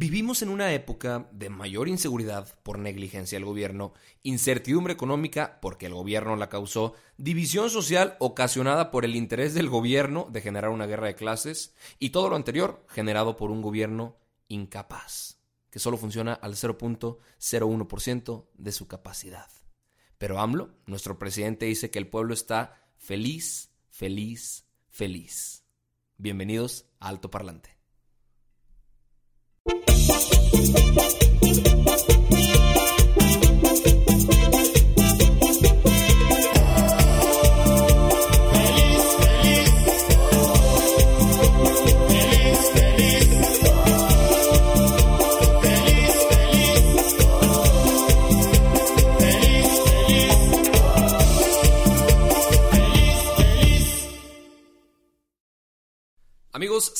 Vivimos en una época de mayor inseguridad por negligencia del gobierno, incertidumbre económica porque el gobierno la causó, división social ocasionada por el interés del gobierno de generar una guerra de clases y todo lo anterior generado por un gobierno incapaz, que solo funciona al 0.01% de su capacidad. Pero AMLO, nuestro presidente, dice que el pueblo está feliz, feliz, feliz. Bienvenidos a Alto Parlante.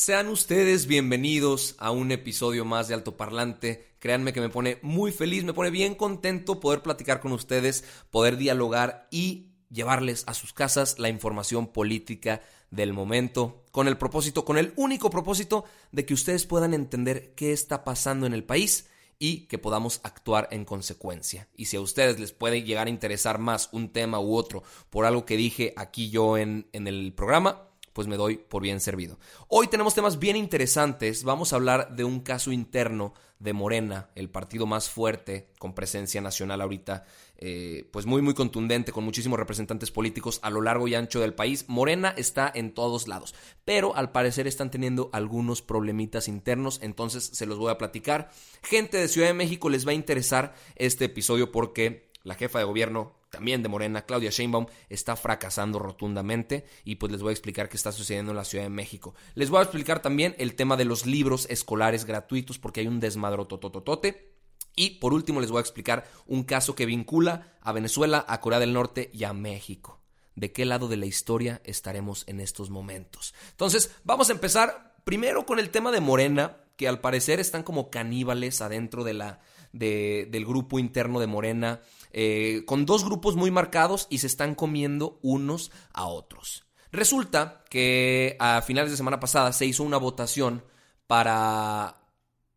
Sean ustedes bienvenidos a un episodio más de Alto Parlante. Créanme que me pone muy feliz, me pone bien contento poder platicar con ustedes, poder dialogar y llevarles a sus casas la información política del momento, con el propósito, con el único propósito de que ustedes puedan entender qué está pasando en el país y que podamos actuar en consecuencia. Y si a ustedes les puede llegar a interesar más un tema u otro por algo que dije aquí yo en, en el programa, pues me doy por bien servido. Hoy tenemos temas bien interesantes. Vamos a hablar de un caso interno de Morena, el partido más fuerte con presencia nacional ahorita, eh, pues muy muy contundente, con muchísimos representantes políticos a lo largo y ancho del país. Morena está en todos lados, pero al parecer están teniendo algunos problemitas internos, entonces se los voy a platicar. Gente de Ciudad de México les va a interesar este episodio porque la jefa de gobierno también de Morena, Claudia Sheinbaum, está fracasando rotundamente y pues les voy a explicar qué está sucediendo en la Ciudad de México. Les voy a explicar también el tema de los libros escolares gratuitos porque hay un desmadro totototote. Y por último les voy a explicar un caso que vincula a Venezuela, a Corea del Norte y a México. ¿De qué lado de la historia estaremos en estos momentos? Entonces, vamos a empezar primero con el tema de Morena, que al parecer están como caníbales adentro de la, del grupo interno de Morena. Eh, con dos grupos muy marcados y se están comiendo unos a otros. Resulta que a finales de semana pasada se hizo una votación para,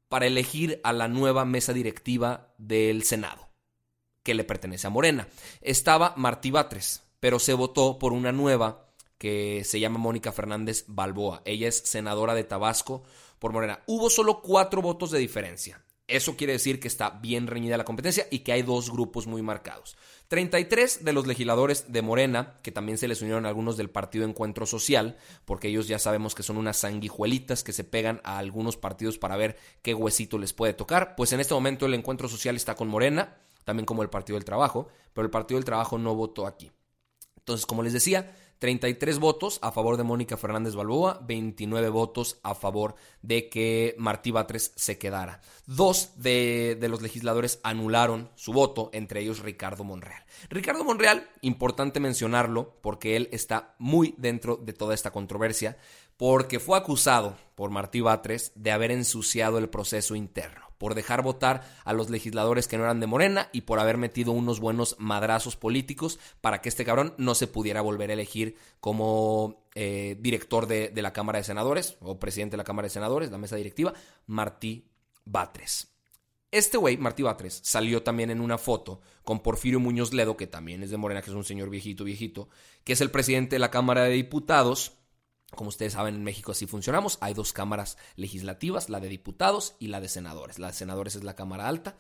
para elegir a la nueva mesa directiva del Senado, que le pertenece a Morena. Estaba Martí Batres, pero se votó por una nueva que se llama Mónica Fernández Balboa. Ella es senadora de Tabasco por Morena. Hubo solo cuatro votos de diferencia. Eso quiere decir que está bien reñida la competencia y que hay dos grupos muy marcados. 33 de los legisladores de Morena, que también se les unieron algunos del Partido Encuentro Social, porque ellos ya sabemos que son unas sanguijuelitas que se pegan a algunos partidos para ver qué huesito les puede tocar. Pues en este momento el Encuentro Social está con Morena, también como el Partido del Trabajo, pero el Partido del Trabajo no votó aquí. Entonces, como les decía, 33 votos a favor de Mónica Fernández Balboa, 29 votos a favor de que Martí Batres se quedara. Dos de, de, los legisladores anularon su voto, entre ellos Ricardo Monreal. Ricardo Monreal, importante mencionarlo, porque él está muy dentro de toda esta controversia, porque fue acusado por Martí Batres de haber ensuciado el proceso interno por dejar votar a los legisladores que no eran de Morena y por haber metido unos buenos madrazos políticos para que este cabrón no se pudiera volver a elegir como eh, director de, de, la Cámara de Senadores o presidente de la Cámara de Senadores, la mesa directiva, Martí Batres. Este güey, Martí Batres, salió también en una foto con Porfirio Muñoz Ledo, que también es de Morena, que es un señor viejito, viejito, que es el presidente de la Cámara de Diputados, como ustedes saben, en México así funcionamos. Hay dos cámaras legislativas, la de diputados y la de senadores. La de senadores es la Cámara Alta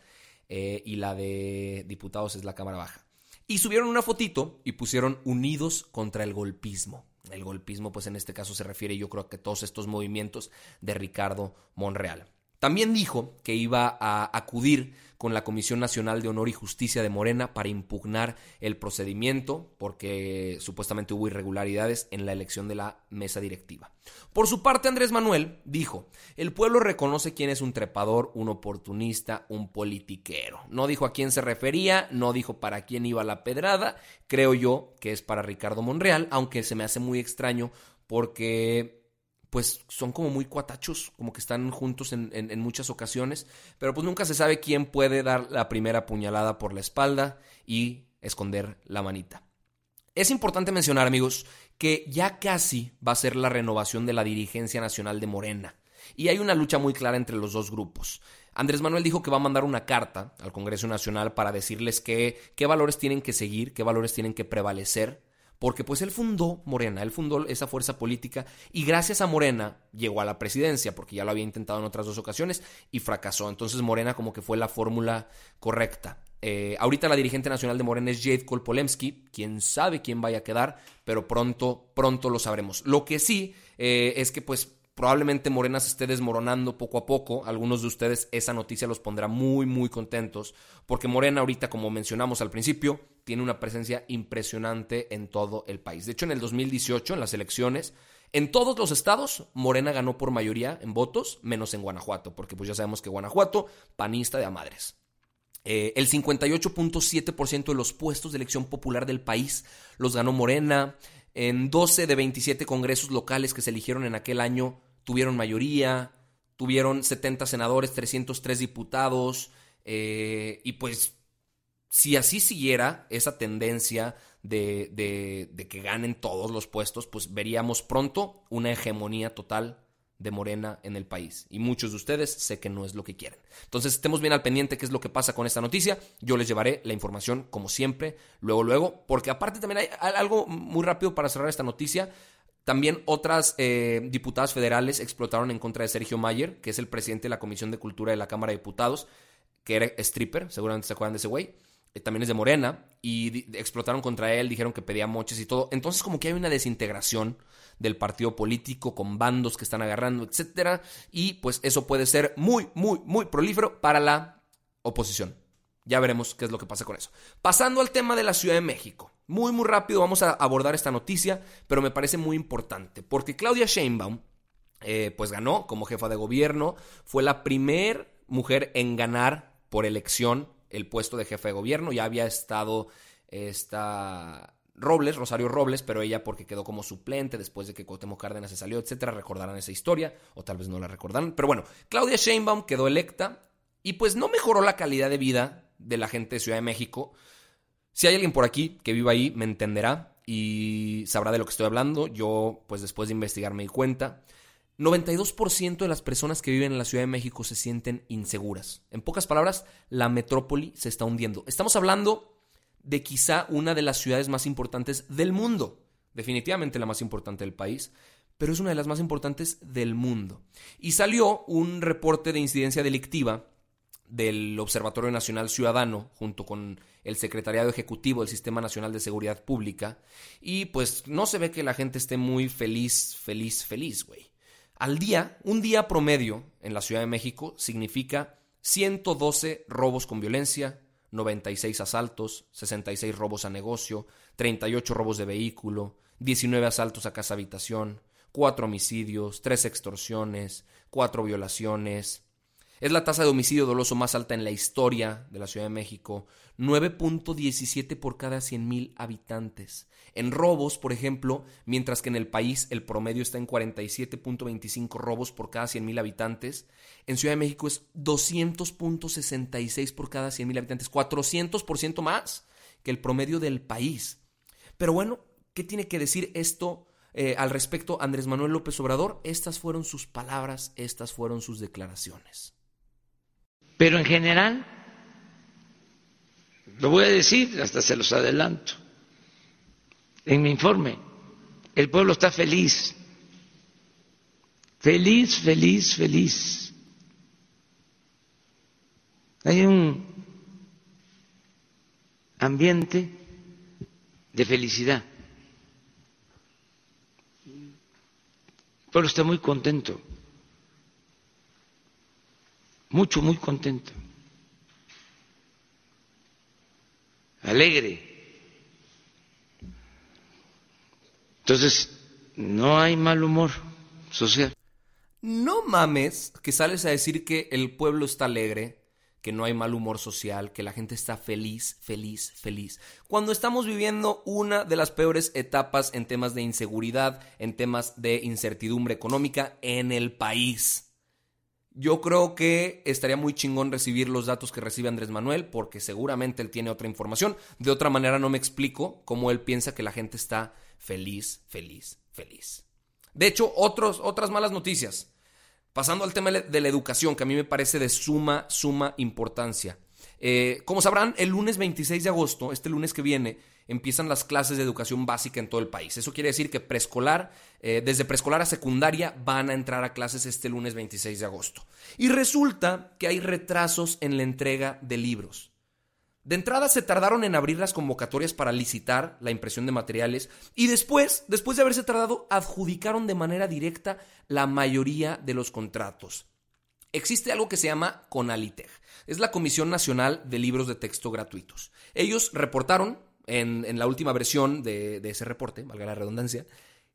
eh, y la de diputados es la Cámara Baja. Y subieron una fotito y pusieron unidos contra el golpismo. El golpismo, pues en este caso se refiere yo creo que todos estos movimientos de Ricardo Monreal. También dijo que iba a acudir con la Comisión Nacional de Honor y Justicia de Morena para impugnar el procedimiento porque supuestamente hubo irregularidades en la elección de la mesa directiva. Por su parte, Andrés Manuel dijo, el pueblo reconoce quién es un trepador, un oportunista, un politiquero. No dijo a quién se refería, no dijo para quién iba la pedrada, creo yo que es para Ricardo Monreal, aunque se me hace muy extraño porque pues son como muy cuatachos, como que están juntos en, muchas ocasiones, pero pues nunca se sabe quién puede dar la primera puñalada por la espalda y esconder la manita. Es importante mencionar, amigos, que ya casi va a ser la renovación de la dirigencia nacional de Morena. Y hay una lucha muy clara entre los dos grupos. Andrés Manuel dijo que va a mandar una carta al Congreso Nacional para decirles qué valores tienen que seguir, qué valores tienen que prevalecer porque pues él fundó Morena, él fundó esa fuerza política y gracias a Morena llegó a la presidencia, porque ya lo había intentado en otras dos ocasiones y fracasó. Entonces Morena como que fue la fórmula correcta. Eh, ahorita la dirigente nacional de Morena es Jade Kolpolemsky, quién sabe quién vaya a quedar, pero pronto, pronto lo sabremos. Lo que sí eh, es que pues probablemente Morena se esté desmoronando poco a poco. Algunos de ustedes esa noticia los pondrá muy, muy contentos, porque Morena ahorita, como mencionamos al principio, tiene una presencia impresionante en todo el país. De hecho, en el 2018, en las elecciones, en todos los estados, Morena ganó por mayoría en votos, menos en Guanajuato, porque pues ya sabemos que Guanajuato, panista de a madres. Eh, el 58.7% de los puestos de elección popular del país los ganó Morena. En 12 de 27 congresos locales que se eligieron en aquel año tuvieron mayoría, tuvieron 70 senadores, 303 diputados, eh, y pues si así siguiera esa tendencia de, de, que ganen todos los puestos, pues veríamos pronto una hegemonía total de Morena en el país. Y muchos de ustedes sé que no es lo que quieren. Entonces estemos bien al pendiente qué es lo que pasa con esta noticia. Yo les llevaré la información como siempre, luego, luego, porque aparte también hay algo muy rápido para cerrar esta noticia. También otras eh, diputadas federales explotaron en contra de Sergio Mayer, que es el presidente de la Comisión de Cultura de la Cámara de Diputados, que era stripper, seguramente se acuerdan de ese güey. Eh, también es de Morena, y explotaron contra él, dijeron que pedía moches y todo. Entonces como que hay una desintegración del partido político con bandos que están agarrando, etcétera, y pues eso puede ser muy, muy, muy prolífero para la oposición. Ya veremos qué es lo que pasa con eso. Pasando al tema de la Ciudad de México. Muy, muy rápido vamos a abordar esta noticia, pero me parece muy importante, porque Claudia Sheinbaum, eh, pues ganó como jefa de gobierno, fue la primer mujer en ganar por elección el puesto de jefa de gobierno, ya había estado esta Robles, Rosario Robles, pero ella porque quedó como suplente después de que Cuauhtémoc Cárdenas se salió, etcétera, recordarán esa historia, o tal vez no la recordarán, pero bueno, Claudia Sheinbaum quedó electa y pues no mejoró la calidad de vida de la gente de Ciudad de México, si hay alguien por aquí que viva ahí, me entenderá y sabrá de lo que estoy hablando. Yo, pues después de investigar me di cuenta. 92% de las personas que viven en la Ciudad de México se sienten inseguras. En pocas palabras, la metrópoli se está hundiendo. Estamos hablando de quizá una de las ciudades más importantes del mundo. Definitivamente la más importante del país, pero es una de las más importantes del mundo. Y salió un reporte de incidencia delictiva del Observatorio Nacional Ciudadano junto con el Secretariado Ejecutivo del Sistema Nacional de Seguridad Pública y pues no se ve que la gente esté muy feliz, feliz, feliz, güey. Al día, un día promedio en la Ciudad de México significa 112 robos con violencia, 96 asaltos, 66 robos a negocio, 38 robos de vehículo, 19 asaltos a casa habitación, 4 homicidios, 3 extorsiones, 4 violaciones, es la tasa de homicidio doloso más alta en la historia de la Ciudad de México, 9.17 por cada 100.000 habitantes. En robos, por ejemplo, mientras que en el país el promedio está en 47.25 robos por cada 100.000 habitantes, en Ciudad de México es 200.66 por cada 100.000 habitantes, 400% más que el promedio del país. Pero bueno, ¿qué tiene que decir esto eh, al respecto Andrés Manuel López Obrador? Estas fueron sus palabras, estas fueron sus declaraciones. Pero en general, lo voy a decir, hasta se los adelanto, en mi informe, el pueblo está feliz, feliz, feliz, feliz. Hay un ambiente de felicidad. El pueblo está muy contento. Mucho, muy contento, alegre. Entonces, no hay mal humor social. No mames que sales a decir que el pueblo está alegre, que no hay mal humor social, que la gente está feliz, feliz, feliz. Cuando estamos viviendo una de las peores etapas en temas de inseguridad, en temas de incertidumbre económica en el país. Yo creo que estaría muy chingón recibir los datos que recibe Andrés Manuel, porque seguramente él tiene otra información. De otra manera no me explico cómo él piensa que la gente está feliz, feliz, feliz. De hecho, otros, otras malas noticias. Pasando al tema de la educación, que a mí me parece de suma, suma importancia. Eh, como sabrán, el lunes 26 de agosto, este lunes que viene, empiezan las clases de educación básica en todo el país. Eso quiere decir que preescolar, eh, desde preescolar a secundaria, van a entrar a clases este lunes 26 de agosto. Y resulta que hay retrasos en la entrega de libros. De entrada se tardaron en abrir las convocatorias para licitar la impresión de materiales y después, después de haberse tardado, adjudicaron de manera directa la mayoría de los contratos. Existe algo que se llama CONALITEG. Es la Comisión Nacional de Libros de Texto Gratuitos. Ellos reportaron en, la última versión de, ese reporte, valga la redundancia,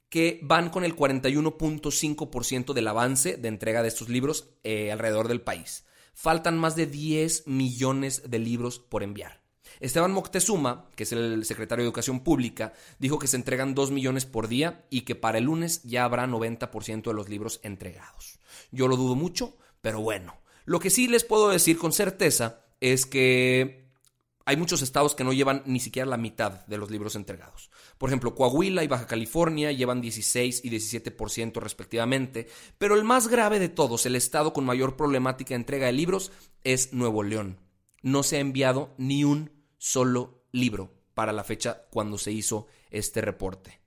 que van con el 41.5% del avance de entrega de estos libros eh, alrededor del país faltan más de 10 millones de libros por enviar. Esteban Moctezuma, que es el secretario de Educación Pública, dijo que se entregan 2 millones por día y que para el lunes ya habrá 90% de los libros entregados. Yo lo dudo mucho, pero bueno. Lo que sí les puedo decir con certeza es que hay muchos estados que no llevan ni siquiera la mitad de los libros entregados. Por ejemplo, Coahuila y Baja California llevan 16 y 17% respectivamente, pero el más grave de todos, el estado con mayor problemática de entrega de libros, es Nuevo León. No se ha enviado ni un solo libro para la fecha cuando se hizo este reporte.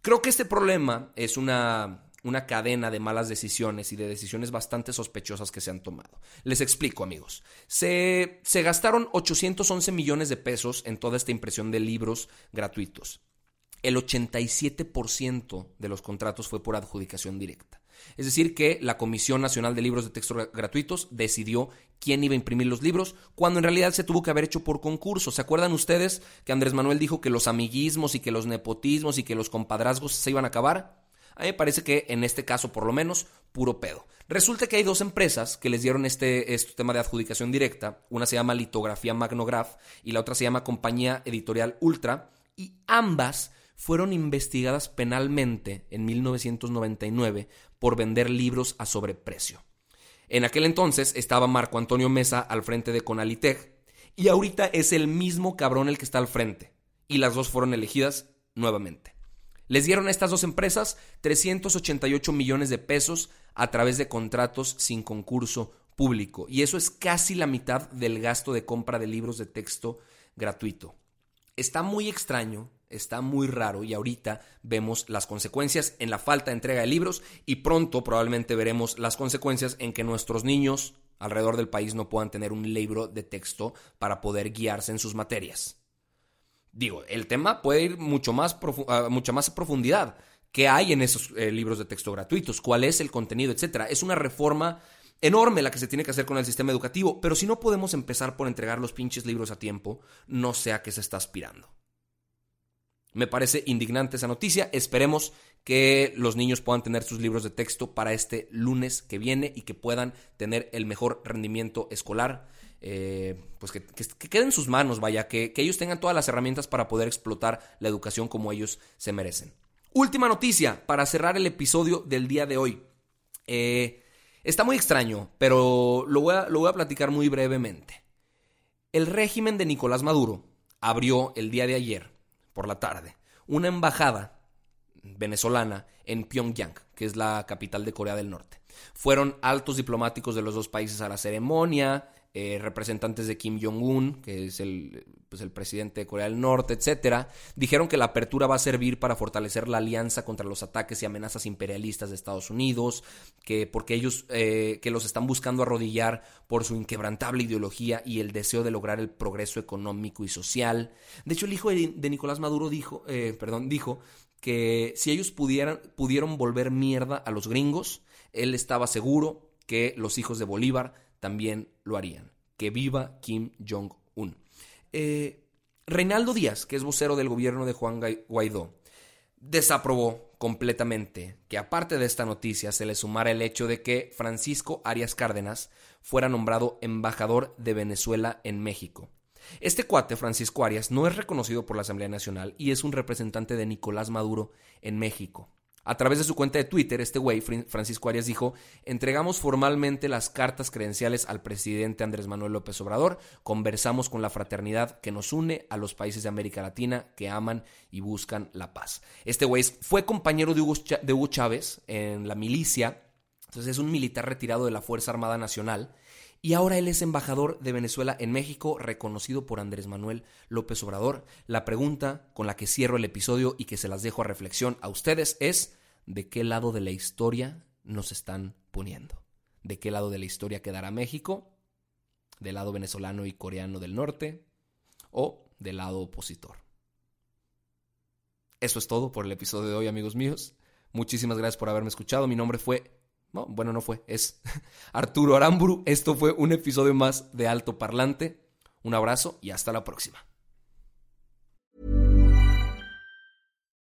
Creo que este problema es una una cadena de malas decisiones y de decisiones bastante sospechosas que se han tomado. Les explico, amigos. Se, se gastaron 811 millones de pesos en toda esta impresión de libros gratuitos. El 87% de los contratos fue por adjudicación directa. Es decir, que la Comisión Nacional de Libros de Texto Gratuitos decidió quién iba a imprimir los libros, cuando en realidad se tuvo que haber hecho por concurso. ¿Se acuerdan ustedes que Andrés Manuel dijo que los amiguismos y que los nepotismos y que los compadrazgos se iban a acabar? A mí me parece que en este caso, por lo menos, puro pedo. Resulta que hay dos empresas que les dieron este, este tema de adjudicación directa. Una se llama Litografía Magnograph y la otra se llama Compañía Editorial Ultra. Y ambas fueron investigadas penalmente en 1999 por vender libros a sobreprecio. En aquel entonces estaba Marco Antonio Mesa al frente de Conalitech y ahorita es el mismo cabrón el que está al frente. Y las dos fueron elegidas nuevamente. Les dieron a estas dos empresas 388 millones de pesos a través de contratos sin concurso público. Y eso es casi la mitad del gasto de compra de libros de texto gratuito. Está muy extraño, está muy raro y ahorita vemos las consecuencias en la falta de entrega de libros y pronto probablemente veremos las consecuencias en que nuestros niños alrededor del país no puedan tener un libro de texto para poder guiarse en sus materias. Digo, el tema puede ir mucho más a mucha más profundidad. ¿Qué hay en esos eh, libros de texto gratuitos? ¿Cuál es el contenido, etcétera? Es una reforma enorme la que se tiene que hacer con el sistema educativo, pero si no podemos empezar por entregar los pinches libros a tiempo, no sé a qué se está aspirando. Me parece indignante esa noticia. Esperemos que los niños puedan tener sus libros de texto para este lunes que viene y que puedan tener el mejor rendimiento escolar. Eh, pues que, que, quede en sus manos, vaya, que, que ellos tengan todas las herramientas para poder explotar la educación como ellos se merecen. Última noticia para cerrar el episodio del día de hoy. Eh, está muy extraño, pero lo voy, a, lo voy a platicar muy brevemente. El régimen de Nicolás Maduro abrió el día de ayer, por la tarde, una embajada venezolana en Pyongyang, que es la capital de Corea del Norte. Fueron altos diplomáticos de los dos países a la ceremonia, eh, representantes de Kim Jong-un, que es el, pues el presidente de Corea del Norte, etcétera, dijeron que la apertura va a servir para fortalecer la alianza contra los ataques y amenazas imperialistas de Estados Unidos, que porque ellos eh, que los están buscando arrodillar por su inquebrantable ideología y el deseo de lograr el progreso económico y social. De hecho, el hijo de, Nicolás Maduro dijo, eh, perdón, dijo que si ellos pudieran, pudieron volver mierda a los gringos, él estaba seguro que los hijos de Bolívar también lo harían. Que viva Kim Jong-un. Eh, Reinaldo Díaz, que es vocero del gobierno de Juan Guaidó, desaprobó completamente que aparte de esta noticia se le sumara el hecho de que Francisco Arias Cárdenas fuera nombrado embajador de Venezuela en México. Este cuate, Francisco Arias, no es reconocido por la Asamblea Nacional y es un representante de Nicolás Maduro en México. A través de su cuenta de Twitter, este güey, Francisco Arias, dijo, entregamos formalmente las cartas credenciales al presidente Andrés Manuel López Obrador, conversamos con la fraternidad que nos une a los países de América Latina que aman y buscan la paz. Este güey fue compañero de Hugo, de Hugo Chávez en la milicia, entonces es un militar retirado de la Fuerza Armada Nacional y ahora él es embajador de Venezuela en México, reconocido por Andrés Manuel López Obrador. La pregunta con la que cierro el episodio y que se las dejo a reflexión a ustedes es, ¿de qué lado de la historia nos están poniendo? ¿De qué lado de la historia quedará México? ¿Del lado venezolano y coreano del norte? ¿O del lado opositor? Eso es todo por el episodio de hoy, amigos míos. Muchísimas gracias por haberme escuchado. Mi nombre fue no, bueno, no fue, es Arturo Aramburu. Esto fue un episodio más de Alto Parlante. Un abrazo y hasta la próxima.